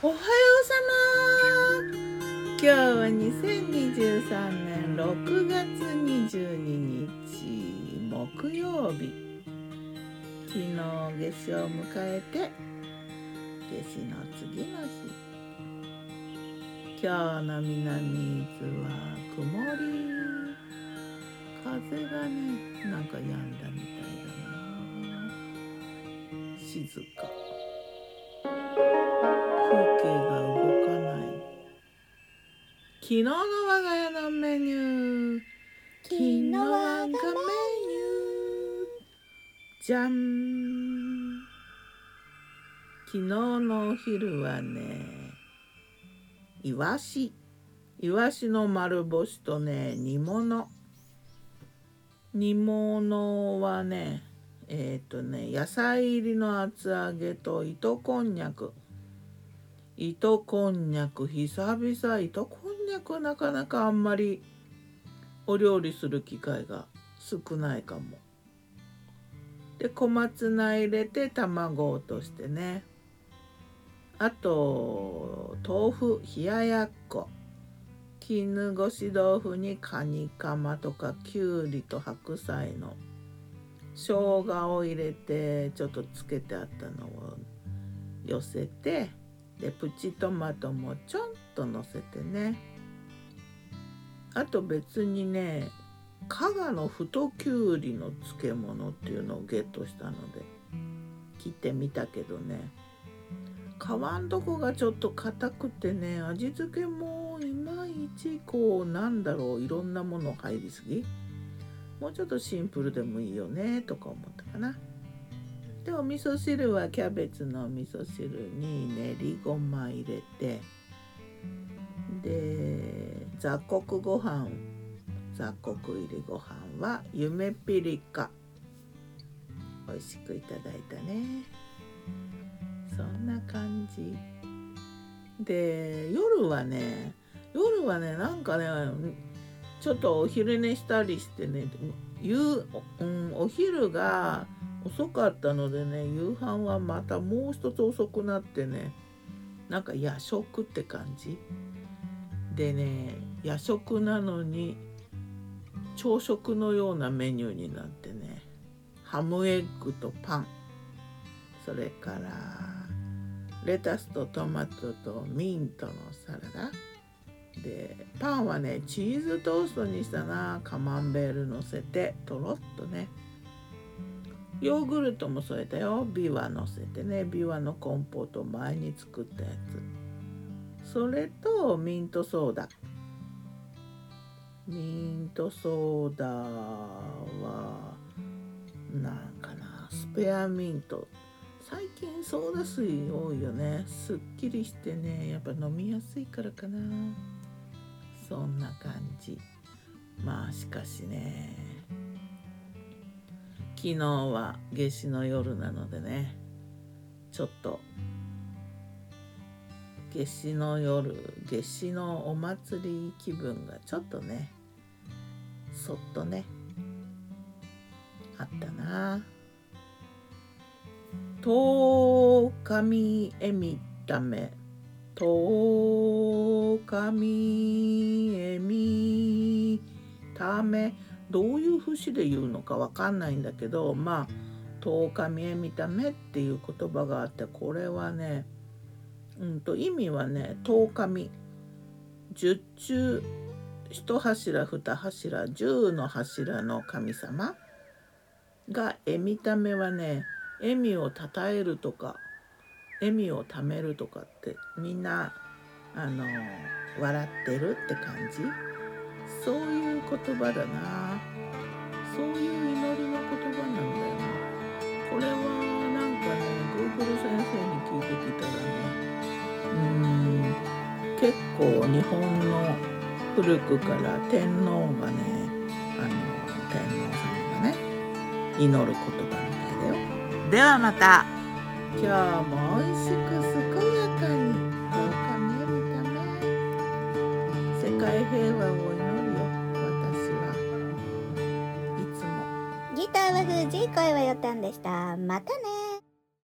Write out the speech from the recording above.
おはようさま今日は2023年6月22日木曜日。昨日夏至を迎えて夏至の次の日。今日の南伊豆は曇り。風がねなんか止んだみたいだな。静か。昨日の我が家のメニュー。昨日我がメニュー。じゃん。昨日のお昼はねいわしいわしの丸干しとね煮物。煮物はねえっ、ー、とね野菜入りの厚揚げと糸こんにゃく。糸こんにゃく久々。糸こんにゃくなかなかあんまりお料理する機会が少ないかも。で小松菜入れて卵落としてね。あと豆腐冷ややっこ。絹ごし豆腐にカニカマとかきゅうりと白菜の生姜を入れてちょっとつけてあったのを寄せてでプチトマトもちょんとのせてね。あと別にね加賀の太きゅうりの漬物っていうのをゲットしたので切ってみたけどね。皮んとこがちょっと硬くてね味付けもいまいちこうなんだろういろんなもの入りすぎ。もうちょっとシンプルでもいいよねとか思ったかな。でお味噌汁はキャベツの味噌汁に練りごま入れてで雑穀ご飯雑穀入りご飯は夢ピリカ。美味しくいただいたね。そんな感じ。で夜はね夜はねなんかねちょっとお昼寝したりしてね夕、うん、お昼が遅かったのでね夕飯はまたもう一つ遅くなってねなんか夜食って感じ。でね夜食なのに朝食のようなメニューになってね。ハムエッグとパン。それからレタスとトマトとミントのサラダ。でパンはねチーズトーストにしたな。カマンベールのせてとろっとね。ヨーグルトも添えたよ。ビワのせてね。ビワのコンポート前に作ったやつ。それとミントソーダ。ミントソーダはなんかなスペアミント。最近ソーダ水多いよね。すっきりしてね。やっぱ飲みやすいからかな。そんな感じ。まあしかしね。昨日は夏至の夜なのでね。ちょっと夏至の夜夏至のお祭り気分がちょっとねそっとね。あったな。とかみえみためとかみえみため。どういう節で言うのかわかんないんだけどまあ「とかみえみため」っていう言葉があってこれはねうんと意味はね「とかみ」十中一柱二柱十の柱の神様が「えみため」はね笑みをたたえるとか笑みをためるとかってみんなあの笑ってるって感じ。そういう言葉だな。そういう祈りの言葉なんだよな。これはなんかね Google 先生に聞いてきたらねうん結構日本の古くから天皇がねあの天皇様がね祈る言葉みたいだよ。ではまた。今日も美味しく健やかにどうか見えるため世界平和を祈るよ私は。いつもギターは藤井声はよたんでした。またね